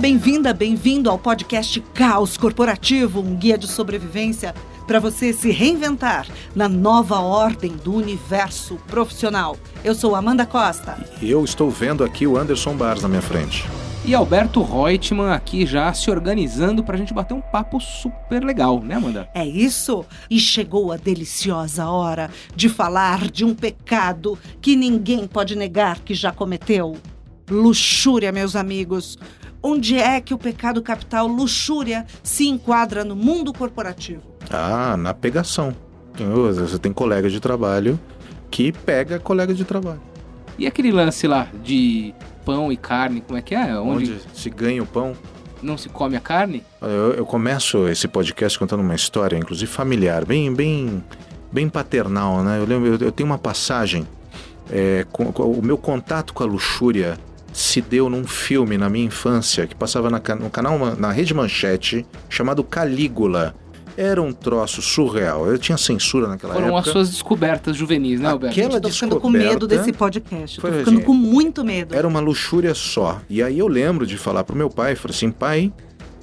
bem-vinda, bem-vindo ao podcast Caos Corporativo, um guia de sobrevivência para você se reinventar na nova ordem do universo profissional. Eu sou Amanda Costa. E eu estou vendo aqui o Anderson Bars na minha frente. E Alberto Reutemann aqui já se organizando para a gente bater um papo super legal, né, Amanda? É isso. E chegou a deliciosa hora de falar de um pecado que ninguém pode negar que já cometeu. Luxúria, meus amigos. Onde é que o pecado capital luxúria se enquadra no mundo corporativo? Ah, na pegação. Você tem colega de trabalho que pega colega de trabalho. E aquele lance lá de pão e carne, como é que é? Onde, Onde se ganha o pão? Não se come a carne? Eu, eu começo esse podcast contando uma história, inclusive familiar, bem, bem, bem paternal, né? Eu lembro, eu, eu tenho uma passagem. É, com, com, o meu contato com a luxúria se deu num filme na minha infância que passava na, no canal na rede Manchete chamado Calígula. Era um troço surreal. Eu tinha censura naquela Foram época. Foram as suas descobertas juvenis, né, Alberto? Aquela eu tô ficando com medo desse podcast. Tô ficando assim, com muito medo. Era uma luxúria só. E aí eu lembro de falar pro meu pai, falei assim, pai,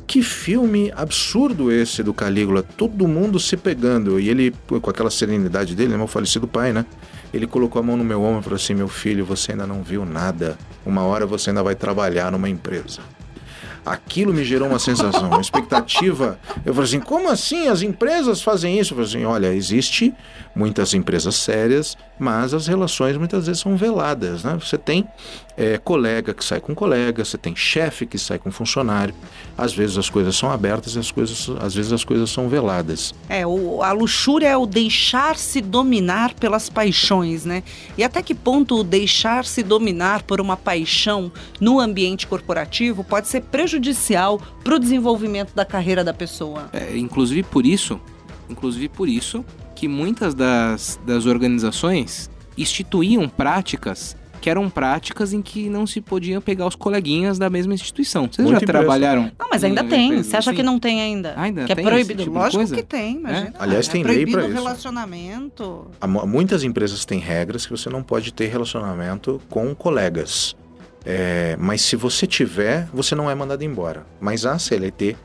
que filme absurdo esse do Calígula. Todo mundo se pegando. E ele, com aquela serenidade dele, meu falecido pai, né? Ele colocou a mão no meu ombro e falou assim: Meu filho, você ainda não viu nada. Uma hora você ainda vai trabalhar numa empresa. Aquilo me gerou uma sensação, uma expectativa. Eu falei assim: como assim as empresas fazem isso? Eu falei assim: olha, existe muitas empresas sérias, mas as relações muitas vezes são veladas. Né? Você tem é, colega que sai com colega, você tem chefe que sai com funcionário. Às vezes as coisas são abertas e as coisas, às vezes as coisas são veladas. É, o, a luxúria é o deixar-se dominar pelas paixões, né? E até que ponto o deixar-se dominar por uma paixão no ambiente corporativo pode ser prejudicial para o desenvolvimento da carreira da pessoa? É, inclusive por isso, inclusive por isso que muitas das, das organizações instituíam práticas que eram práticas em que não se podiam pegar os coleguinhas da mesma instituição. Vocês Muito já trabalharam? Não, mas ainda tem. Você acha assim? que não tem ainda? Ainda que é proibido? Tipo Lógico que tem, imagina. É? Aliás, tem é lei para isso. relacionamento. Muitas empresas têm regras que você não pode ter relacionamento com colegas. É, mas se você tiver, você não é mandado embora. Mas a CLT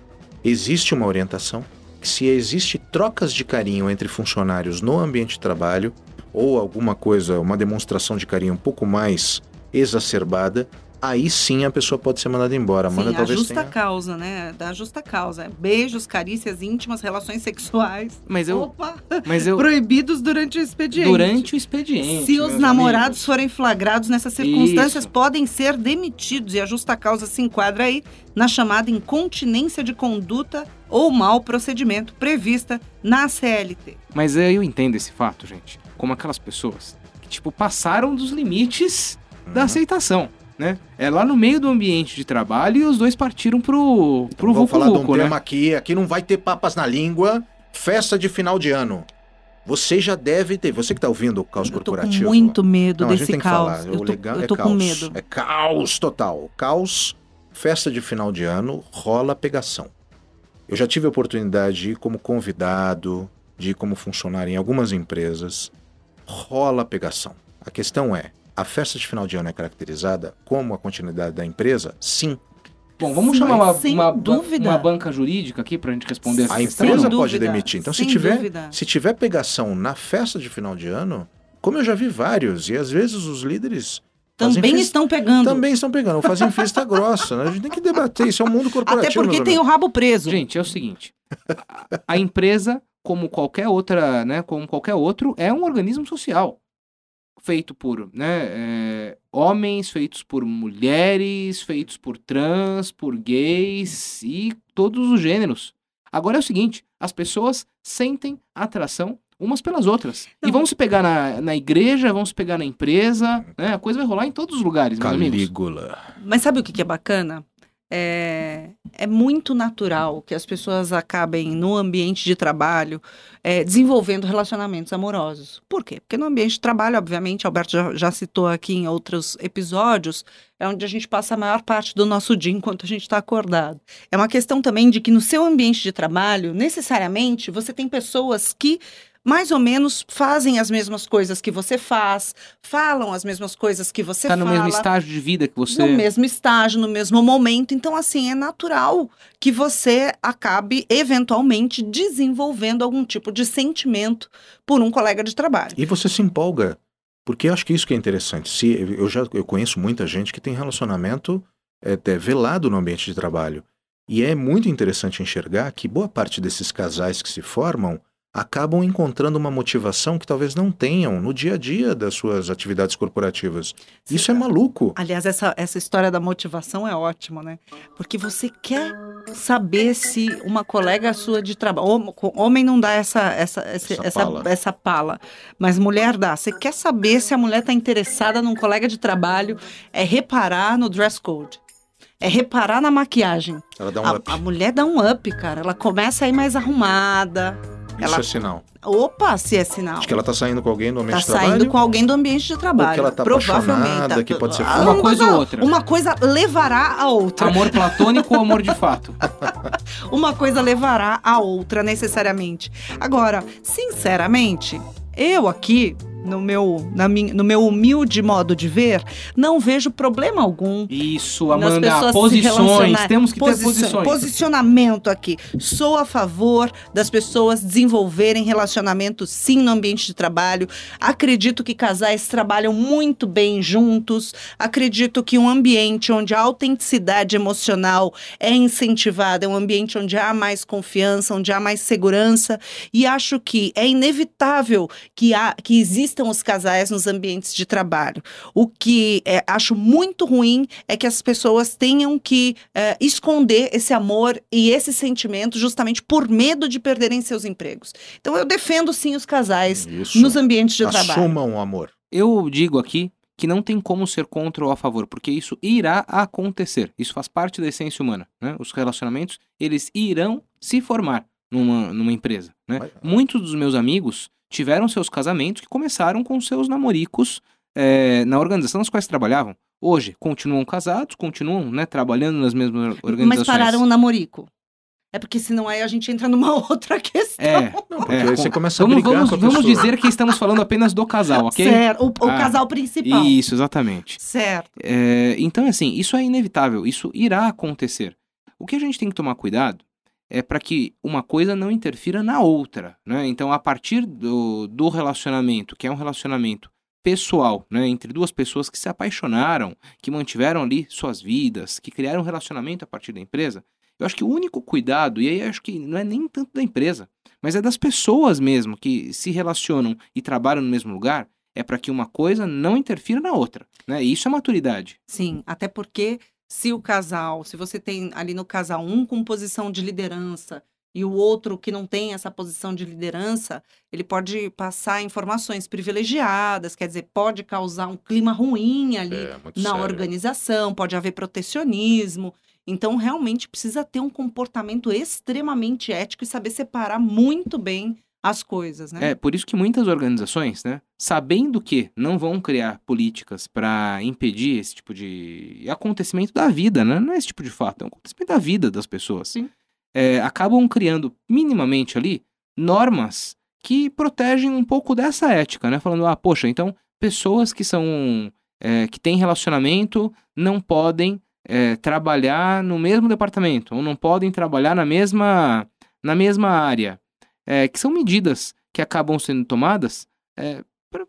existe uma orientação que se existe trocas de carinho entre funcionários no ambiente de trabalho, ou alguma coisa, uma demonstração de carinho um pouco mais exacerbada, aí sim a pessoa pode ser mandada embora. Sim, Manda, a talvez justa tenha... causa, né? Da justa causa. Beijos, carícias íntimas, relações sexuais. Mas eu, Opa! Mas eu, Proibidos durante o expediente. Durante o expediente. Se os namorados amigos. forem flagrados nessas circunstâncias, Isso. podem ser demitidos. E a justa causa se enquadra aí na chamada incontinência de conduta ou mau procedimento prevista na CLT. Mas eu entendo esse fato, gente, como aquelas pessoas que, tipo, passaram dos limites uhum. da aceitação. Né? É lá no meio do ambiente de trabalho e os dois partiram pro, pro então, Vou falar de um né? tema aqui, aqui não vai ter papas na língua, festa de final de ano. Você já deve ter, você que está ouvindo o caos eu corporativo. Eu tô com muito medo não, desse caos. Eu tô, legal eu é tô caos. com medo. É caos total. Caos, festa de final de ano, rola pegação. Eu já tive a oportunidade de ir como convidado, de ir como funcionário em algumas empresas. Rola pegação. A questão é, a festa de final de ano é caracterizada como a continuidade da empresa? Sim. Bom, vamos chamar uma, uma, uma, banca jurídica aqui para a gente responder essa a questão. Empresa Sem pode dúvida. demitir. Então, Sem se tiver, dúvida. se tiver pegação na festa de final de ano, como eu já vi vários, e às vezes os líderes também estão pegando. Também estão pegando, fazem festa grossa. Né? A gente tem que debater, isso é o um mundo corporativo. Até porque tem o rabo preso. Gente, é o seguinte: a, a empresa, como qualquer outra, né, como qualquer outro, é um organismo social feito por né, é, homens, feitos por mulheres, feitos por trans, por gays e todos os gêneros. Agora é o seguinte: as pessoas sentem atração umas pelas outras. Não. E vão se pegar na, na igreja, vão se pegar na empresa, né? A coisa vai rolar em todos os lugares, Calígula. Mas sabe o que, que é bacana? É, é, muito natural que as pessoas acabem no ambiente de trabalho é, desenvolvendo relacionamentos amorosos. Por quê? Porque no ambiente de trabalho, obviamente, Alberto já, já, citou aqui em outros episódios, é onde a gente passa a maior parte do nosso dia enquanto a gente está acordado. É uma questão também de que no seu ambiente de trabalho, necessariamente, você tem pessoas que mais ou menos fazem as mesmas coisas que você faz, falam as mesmas coisas que você Tá fala. no mesmo estágio de vida que você. No mesmo estágio, no mesmo momento. Então, assim, é natural que você acabe, eventualmente, desenvolvendo algum tipo de sentimento por um colega de trabalho. E você se empolga. Porque eu acho que isso que é interessante. Se eu já eu conheço muita gente que tem relacionamento é, até velado no ambiente de trabalho. E é muito interessante enxergar que boa parte desses casais que se formam acabam encontrando uma motivação que talvez não tenham no dia a dia das suas atividades corporativas. Isso é maluco. Aliás, essa, essa história da motivação é ótima, né? Porque você quer saber se uma colega sua de trabalho. hom- Homem não dá essa, essa, essa, Essa essa, pala. essa pala, mas mulher dá. Você quer saber se a mulher está interessada num colega de trabalho, é reparar no dress code. É reparar na maquiagem. Ela dá um A, up. a mulher dá um up, cara. Ela começa a ir mais arrumada. Isso ela- é sinal. Opa, se é sinal. De que ela tá saindo com alguém do ambiente Tá de trabalho. saindo com alguém do ambiente de trabalho. que ela tá Provavelmente. apaixonada, que pode ser Ah, uma coisa ou outra. Uma coisa levará a outra. Amor platônico ou amor de fato? Uma coisa levará a outra, necessariamente. Agora, sinceramente, eu aqui, no meu, na minha, no meu humilde modo de ver, não vejo problema algum Isso, Amanda. Posições. Temos que ter posições. Posicionamento aqui. Sou a favor das pessoas desenvolverem relacionamentos sim no ambiente de trabalho. Acredito que casais trabalham muito bem juntos. Acredito que um ambiente onde a autenticidade emocional é incentivada, é um ambiente onde há mais confiança, onde há mais segurança. E acho que é inevitável que, há, que existam os casais nos ambientes de trabalho. O que é, acho muito ruim é que as pessoas tenham que é, esconder esse amor e esse sentimento justamente por medo de perderem seus empregos. Então eu defendo sim os casais Isso. nos ambientes de trabalho. Assumam o amor. Eu digo aqui que não tem como ser contra ou a favor, porque isso irá acontecer. Isso faz parte da essência humana. Né? Os relacionamentos, eles irão se formar numa, numa empresa. Né? Muitos dos meus amigos tiveram seus casamentos que começaram com seus namoricos eh, na organização nas quais trabalhavam. Hoje, continuam casados, continuam né, trabalhando nas mesmas organizações. Mas pararam o namorico. É porque senão aí a gente entra numa outra questão. É, Não, porque É, aí você começa a vamos, brigar vamos, com a vamos pessoa. dizer que estamos falando apenas do casal, ok? Certo. O, o Ah, casal principal. Isso, exatamente. Certo. É, então, assim, isso é inevitável, isso irá acontecer. O que a gente tem que tomar cuidado é para que uma coisa não interfira na outra, né? Então, a partir do, do relacionamento, que é um relacionamento pessoal, né, entre duas pessoas que se apaixonaram, que mantiveram ali suas vidas, que criaram um relacionamento a partir da empresa, eu acho que o único cuidado, e aí acho que não é nem tanto da empresa, mas é das pessoas mesmo que se relacionam e trabalham no mesmo lugar, é para que uma coisa não interfira na outra, né? E isso é maturidade. Sim, até porque se o casal, se você tem ali no casal um com posição de liderança e o outro que não tem essa posição de liderança, ele pode passar informações privilegiadas, quer dizer, pode causar um clima ruim ali É, na sério. organização, pode haver protecionismo. Então, realmente precisa ter um comportamento extremamente ético e saber separar muito bem as coisas, né? É, por isso que muitas organizações, né, sabendo que não vão criar políticas para impedir esse tipo de acontecimento da vida, né? Não é esse tipo de fato, é um acontecimento da vida das pessoas. Sim. É, acabam criando minimamente ali normas que protegem um pouco dessa ética, né? Falando, ah, poxa, então pessoas que são é, que têm relacionamento não podem é, trabalhar no mesmo departamento ou não podem trabalhar na mesma na mesma área é, que são medidas que acabam sendo tomadas é,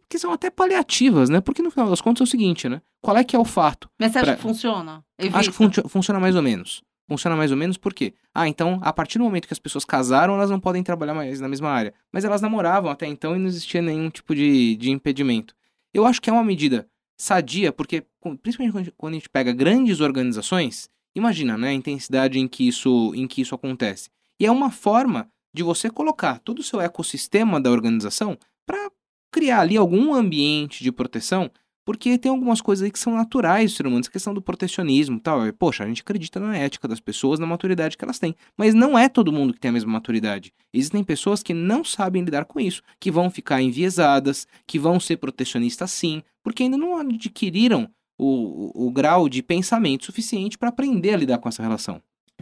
que são até paliativas, né? Porque no final das contas é o seguinte, né? Qual é que é o fato? Mas você acha pra- que funciona? Acho que Evita. funcio- funciona mais ou menos. Funciona mais ou menos por quê? Ah, então, a partir do momento que as pessoas casaram, elas não podem trabalhar mais na mesma área. Mas elas namoravam até então e não existia nenhum tipo de, de impedimento. Eu acho que é uma medida sadia, porque, principalmente quando a gente- quando a gente pega grandes organizações, imagina, né, a intensidade em que isso, em que isso acontece. E é uma forma de você colocar todo o seu ecossistema da organização para criar ali algum ambiente de proteção porque tem algumas coisas aí que são naturais do ser humano, essa questão do protecionismo tal. E, Poxa, a gente acredita na ética das pessoas, na maturidade que elas têm. Mas não é todo mundo que tem a mesma maturidade. Existem pessoas que não sabem lidar com isso, que vão ficar enviesadas, que vão ser protecionistas sim, porque ainda não adquiriram o, o, o grau de pensamento suficiente para aprender a lidar com essa relação.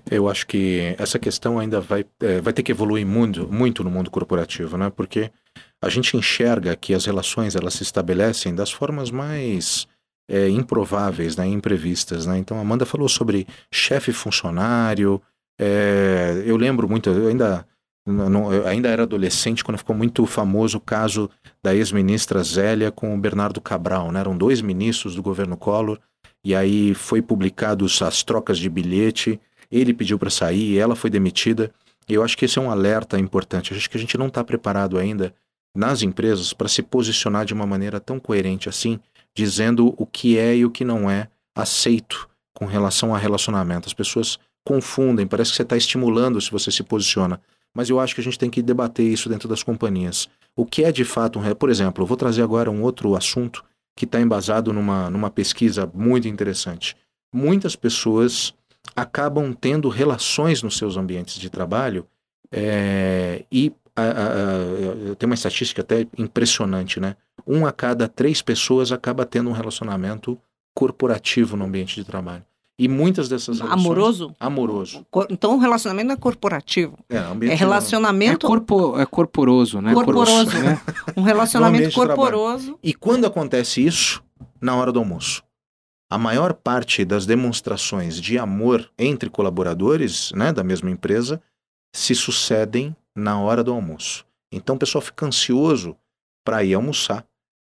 Eu acho que essa questão ainda vai, é, vai ter que evoluir muito, muito no mundo corporativo, né? Porque a gente enxerga que as relações elas se estabelecem das formas mais é, improváveis, né? imprevistas. Né? Então, a Amanda falou sobre chefe funcionário. É, eu lembro muito, eu ainda, não, eu ainda era adolescente quando ficou muito famoso o caso da ex-ministra Zélia com o Bernardo Cabral. Né? Eram dois ministros do governo Collor. E aí foi publicados as trocas de bilhete ele pediu para sair, ela foi demitida. Eu acho que esse é um alerta importante. Eu acho que a gente não está preparado ainda nas empresas para se posicionar de uma maneira tão coerente assim, dizendo o que é e o que não é aceito com relação a relacionamento. As pessoas confundem, parece que você está estimulando se você se posiciona. Mas eu acho que a gente tem que debater isso dentro das companhias. O que é de fato um. Por exemplo, eu vou trazer agora um outro assunto que está embasado numa, numa pesquisa muito interessante. Muitas pessoas acabam tendo relações nos seus ambientes de trabalho é, e a, a, a, tem uma estatística até impressionante, né? Um a cada três pessoas acaba tendo um relacionamento corporativo no ambiente de trabalho. E muitas dessas relações... Amoroso? Amoroso. Então o relacionamento não é corporativo. É, é relacionamento... É, corpo, é corporoso, né? Corporoso. Né? Um relacionamento corporoso. E quando acontece isso? Na hora do almoço a maior parte das demonstrações de amor entre colaboradores né, da mesma empresa se sucedem na hora do almoço. Então o pessoal fica ansioso para ir almoçar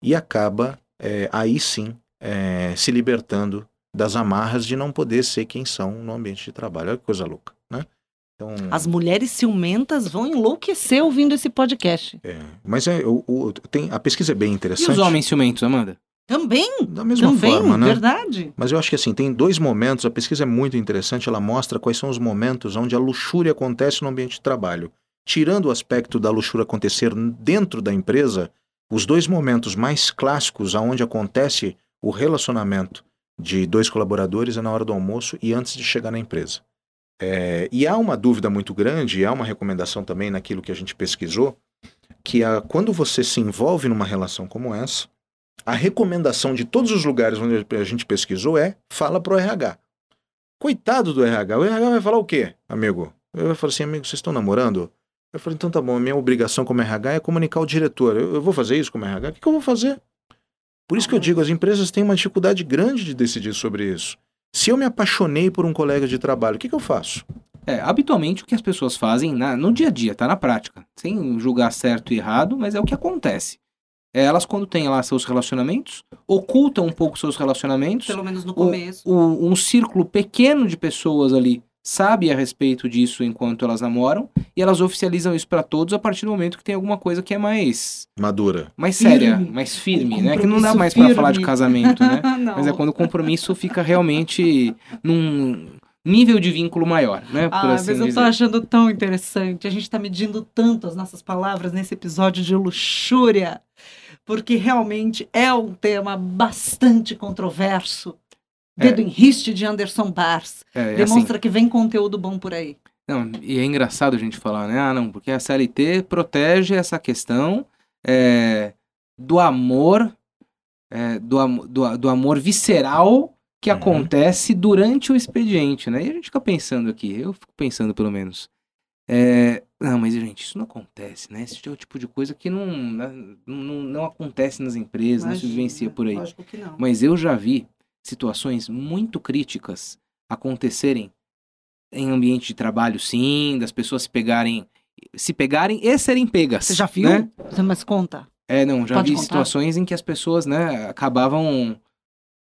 e acaba é, aí sim é, se libertando das amarras de não poder ser quem são no ambiente de trabalho. Olha que coisa louca, né? Então, As mulheres ciumentas vão enlouquecer ouvindo esse podcast. É, mas é, o, o, tem, a pesquisa é bem interessante. E os homens ciumentos, Amanda? Também. Da mesma também, forma, né? Verdade. Mas eu acho que assim, tem dois momentos, a pesquisa é muito interessante, ela mostra quais são os momentos onde a luxúria acontece no ambiente de trabalho. Tirando o aspecto da luxúria acontecer dentro da empresa, os dois momentos mais clássicos aonde acontece o relacionamento de dois colaboradores é na hora do almoço e antes de chegar na empresa. É, e há uma dúvida muito grande, e há uma recomendação também naquilo que a gente pesquisou, que a, quando você se envolve numa relação como essa, a recomendação de todos os lugares onde a gente pesquisou é fala pro RH. Coitado do RH. O RH vai falar o quê, amigo? Ele vai falar assim, amigo, vocês estão namorando? Eu falei, então tá bom, a minha obrigação como RH é comunicar ao diretor. Eu, eu vou fazer isso como RH? O que, que eu vou fazer? Por isso que eu digo, as empresas têm uma dificuldade grande de decidir sobre isso. Se eu me apaixonei por um colega de trabalho, o que, que eu faço? É, habitualmente o que as pessoas fazem na, no dia a dia, tá na prática. Sem julgar certo e errado, mas é o que acontece elas, quando têm lá seus relacionamentos, ocultam um pouco seus relacionamentos. Pelo menos no começo. O, o, um círculo pequeno de pessoas ali sabe a respeito disso enquanto elas namoram e elas oficializam isso para todos a partir do momento que tem alguma coisa que é mais madura, mais séria, firme. mais firme, né? Que não dá mais para falar de casamento, né? Mas é quando o compromisso fica realmente num nível de vínculo maior, né? ah, assim mas eu dizer. tô achando tão interessante. A gente tá medindo tanto as nossas palavras nesse episódio de luxúria porque realmente é um tema bastante controverso. É. Dedo em riste de Anderson Bars. É, Demonstra assim, que vem conteúdo bom por aí. Não, e é engraçado a gente falar, né? Ah, não, porque a CLT protege essa questão é, do amor, é, do, do, do, amor visceral que uhum. acontece durante o expediente, né? E a gente fica pensando aqui, eu fico pensando pelo menos, é, não, mas gente, isso não acontece, né? Esse é o tipo de coisa que não, né, não, não acontece nas empresas, Imagina, não se vivencia por aí. Lógico que não. Mas eu já vi situações muito críticas acontecerem em ambiente de trabalho, sim, das pessoas se pegarem, se pegarem e serem pegas. Você já viu? Né? Você mais conta. É, não, já Pode vi contar? situações em que as pessoas, né, acabavam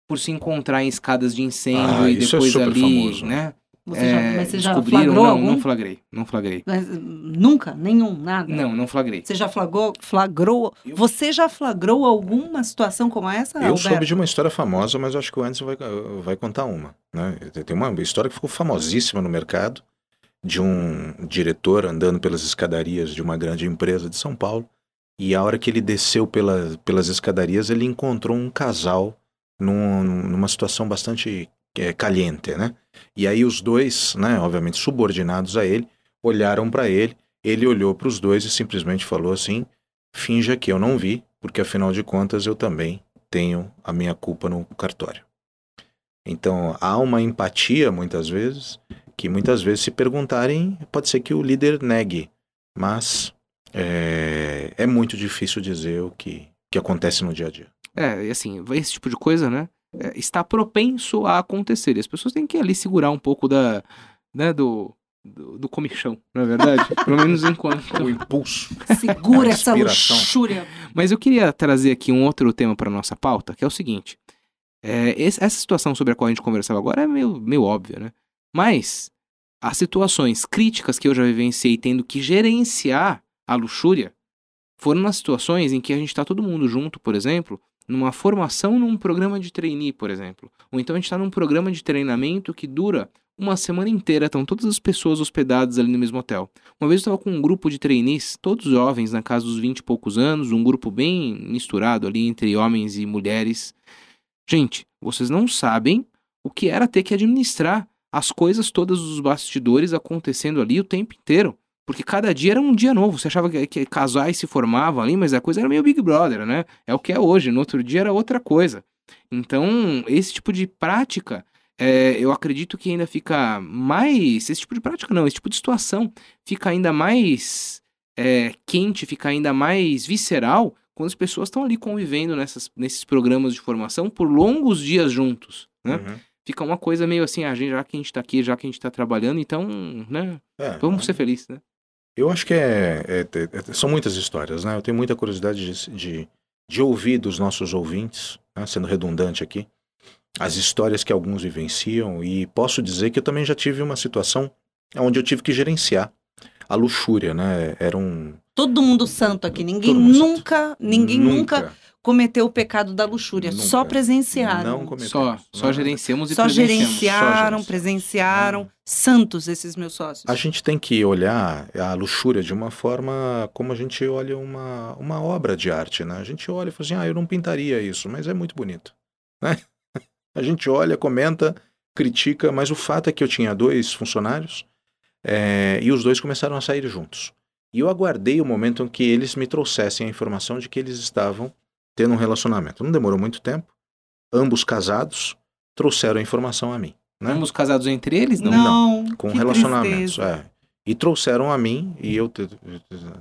por se encontrar em escadas de incêndio ah, e é depois é ali, famoso. né? Você já, é, mas você já flagrou não, algum? Não flagrei, não flagrei. Mas, nunca? Nenhum? Nada? Não, não flagrei. Você já flagrou? flagrou você já flagrou alguma situação como essa, Eu Alberto? soube de uma história famosa, mas acho que o Anderson vai, vai contar uma. Né? Tem uma história que ficou famosíssima no mercado, de um diretor andando pelas escadarias de uma grande empresa de São Paulo, e a hora que ele desceu pela, pelas escadarias, ele encontrou um casal num, numa situação bastante é, caliente, né? E aí os dois, né, obviamente subordinados a ele, olharam para ele, ele olhou para os dois e simplesmente falou assim: finja que eu não vi, porque afinal de contas eu também tenho a minha culpa no cartório. Então há uma empatia muitas vezes que muitas vezes, se perguntarem, pode ser que o líder negue, mas é, é muito difícil dizer o que, que acontece no dia a dia. É, e assim, esse tipo de coisa, né? É, está propenso a acontecer. E as pessoas têm que ali segurar um pouco da, né, do, do, do comichão, não é verdade? Pelo menos enquanto. O impulso. Segura essa luxúria. Mas eu queria trazer aqui um outro tema para nossa pauta, que é o seguinte. É, esse- essa situação sobre a qual a gente conversava agora é meio, meio óbvia, né? Mas as situações críticas que eu já vivenciei tendo que gerenciar a luxúria foram nas situações em que a gente está todo mundo junto, por exemplo, numa formação num programa de trainee, por exemplo. Ou então a gente está num programa de treinamento que dura uma semana inteira, estão todas as pessoas hospedadas ali no mesmo hotel. Uma vez eu estava com um grupo de trainees, todos jovens, na casa dos 20 e poucos anos, um grupo bem misturado ali entre homens e mulheres. Gente, vocês não sabem o que era ter que administrar as coisas todas dos bastidores acontecendo ali o tempo inteiro. Porque cada dia era um dia novo. Você achava que, que casais se formavam ali, mas a coisa era meio Big Brother, né? É o que é hoje. No outro dia era outra coisa. Então, esse tipo de prática, é, eu acredito que ainda fica mais. Esse tipo de prática não, esse tipo de situação fica ainda mais é, quente, fica ainda mais visceral quando as pessoas estão ali convivendo nessas, nesses programas de formação por longos dias juntos, né? Uhum. Fica uma coisa meio assim, ah, gente, já que a gente tá aqui, já que a gente tá trabalhando, então, né, É, vamos ser felizes, né? Eu acho que é, é- é- são muitas histórias, né? Eu tenho muita curiosidade de, de, de ouvir dos nossos ouvintes, né? sendo redundante aqui, as histórias que alguns vivenciam e posso dizer que eu também já tive uma situação onde eu tive que gerenciar a luxúria, né? Era um Todo mundo santo aqui. Ninguém mundo santo. nunca, ninguém nunca, cometeu o pecado da luxúria. Nunca. Só presenciaram. não cometemos. Só, só gerenciamos e Só presenciamos. gerenciaram, Só presenciaram. Santos esses meus sócios. A gente tem que olhar a luxúria de uma forma como a gente olha uma, uma obra de arte, né? A gente olha e fala assim, ah, eu não pintaria isso, mas é muito bonito, né? A gente olha, comenta, critica, mas o fato é que eu tinha dois funcionários eh, e os dois começaram a sair juntos. E eu aguardei o momento em que eles me trouxessem a informação de que eles estavam tendo um relacionamento. Não demorou muito tempo, ambos casados trouxeram a informação a mim, né? Ambos casados entre eles? Não. não, com relacionamentos. É. E trouxeram a mim, e eu,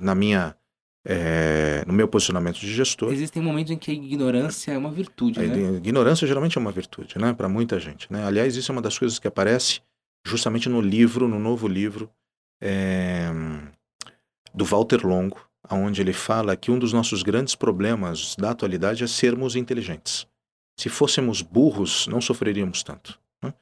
na minha, é, no meu posicionamento de gestor, Existem momentos em que a ignorância é uma virtude, a né? ignorância geralmente é uma virtude, né, para muita gente. Né? Aliás, isso é uma das coisas que aparece justamente no livro, no novo livro é, do Walter Longo, onde ele fala que um dos nossos grandes problemas da atualidade é sermos inteligentes. Se fôssemos burros, não sofreríamos tanto. né?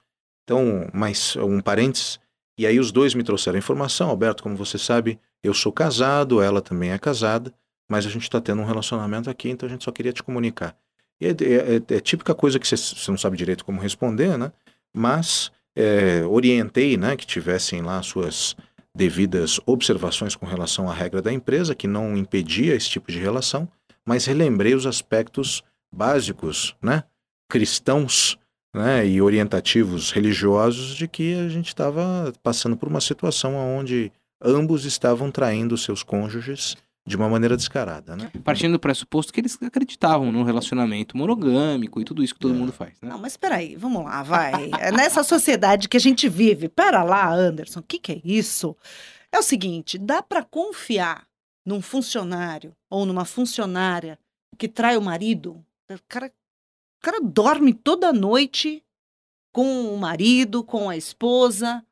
Então, mais um parênteses, e aí os dois me trouxeram informação, Alberto, como você sabe, eu sou casado, ela também é casada, mas a gente está tendo um relacionamento aqui, então a gente só queria te comunicar. E é, é- é típica coisa que você não sabe direito como responder, né? Mas é, orientei, né, que tivessem lá suas devidas observações com relação à regra da empresa, que não impedia esse tipo de relação, mas relembrei os aspectos básicos, né, cristãos, né, e orientativos religiosos de que a gente estava passando por uma situação onde ambos estavam traindo seus cônjuges de uma maneira descarada, né? Partindo do pressuposto que eles acreditavam num relacionamento monogâmico e tudo isso que todo É. mundo faz, né? Não, mas peraí, vamos lá, vai. É nessa sociedade que a gente vive. Pera lá, Anderson, o que, que é isso? É o seguinte, dá para confiar num funcionário ou numa funcionária que trai o marido? O cara, o cara dorme toda noite com o marido, com a esposa,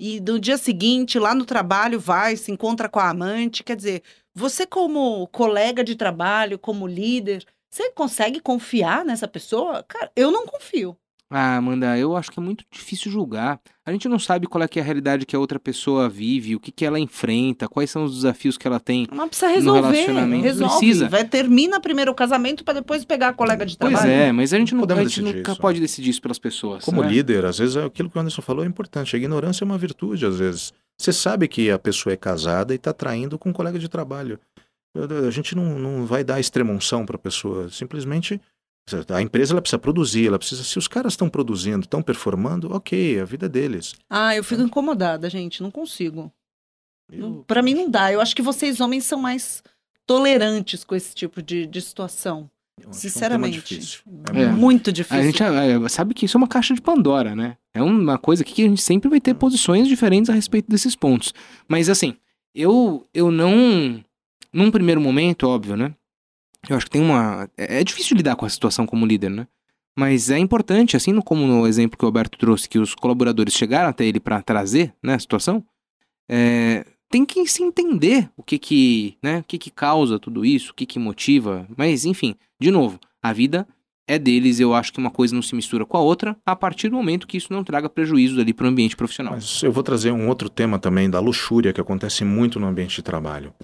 e no dia seguinte, lá no trabalho, vai, se encontra com a amante. Quer dizer, você, como colega de trabalho, como líder, você consegue confiar nessa pessoa? Cara, eu não confio. Ah, Amanda, eu acho que é muito difícil julgar. A gente não sabe qual é, que é a realidade que a outra pessoa vive, o que, que ela enfrenta, quais são os desafios que ela tem. Mas precisa resolver. relacionamento Resolve. precisa. Vai, termina primeiro o casamento para depois pegar a colega de trabalho. Pois é, mas a gente, não, a gente decidir nunca isso. pode decidir isso pelas pessoas. Como né? líder, às vezes é aquilo que o Anderson falou é importante. A ignorância é uma virtude, às vezes. Você sabe que a pessoa é casada e está traindo com um colega de trabalho. A gente não, não vai dar extremunção para a pessoa. Simplesmente a empresa ela precisa produzir, ela precisa. Se os caras estão produzindo, estão performando, ok, a vida é deles. Ah, eu fico incomodada, gente. Não consigo. Eu- Para mim não dá. Eu acho que vocês homens são mais tolerantes com esse tipo de, de situação. É um Sinceramente. difícil. É. Muito A difícil. gente é, sabe que isso é uma caixa de Pandora, né? É uma coisa que a gente sempre vai ter posições diferentes a respeito desses pontos. Mas assim, eu, eu não. Num primeiro momento, óbvio, né? Eu acho que tem uma. É é difícil lidar com a situação como líder, né? Mas é importante, assim como no exemplo que o Alberto trouxe, que os colaboradores chegaram até ele para trazer né, a situação, é, tem que se entender o que que, né, o que que causa tudo isso, o que que motiva. Mas, enfim, de novo, a vida é deles, eu acho que uma coisa não se mistura com a outra, a partir do momento que isso não traga prejuízo ali para o ambiente profissional. Mas eu vou trazer um outro tema também da luxúria que acontece muito no ambiente de trabalho.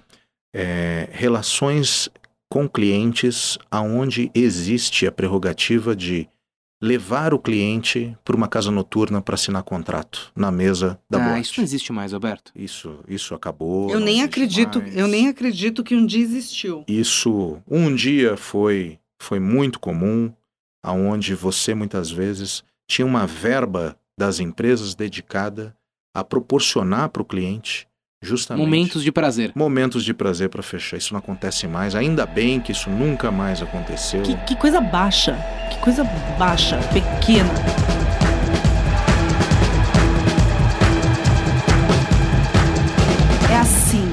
É, relações com clientes aonde existe a prerrogativa de levar o cliente para uma casa noturna para assinar contrato na mesa da ah, boate. isso não existe mais, Alberto. Isso, isso acabou. Eu nem acredito, mais. eu nem acredito que um dia existiu. Isso um dia foi foi muito comum, aonde você muitas vezes tinha uma verba das empresas dedicada a proporcionar para o cliente justamente Momentos de prazer. momentos de prazer para fechar. Isso não acontece mais. Ainda bem que isso nunca mais aconteceu. Que, que coisa baixa, que coisa baixa, pequena. É assim,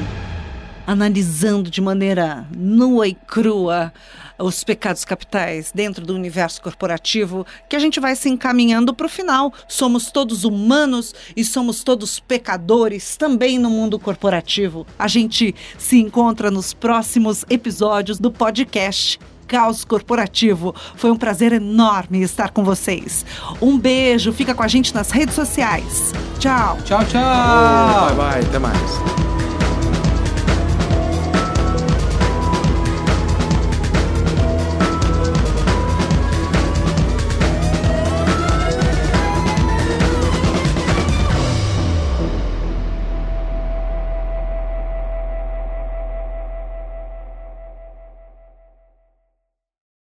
analisando de maneira nua e crua os pecados capitais dentro do universo corporativo, que a gente vai se encaminhando para o final. Somos todos humanos e somos todos pecadores também no mundo corporativo. A gente se encontra nos próximos episódios do podcast. Caos Corporativo. Foi um prazer enorme estar com vocês. Um beijo, fica com a gente nas redes sociais. Tchau. Tchau, tchau! Bye bye, até mais.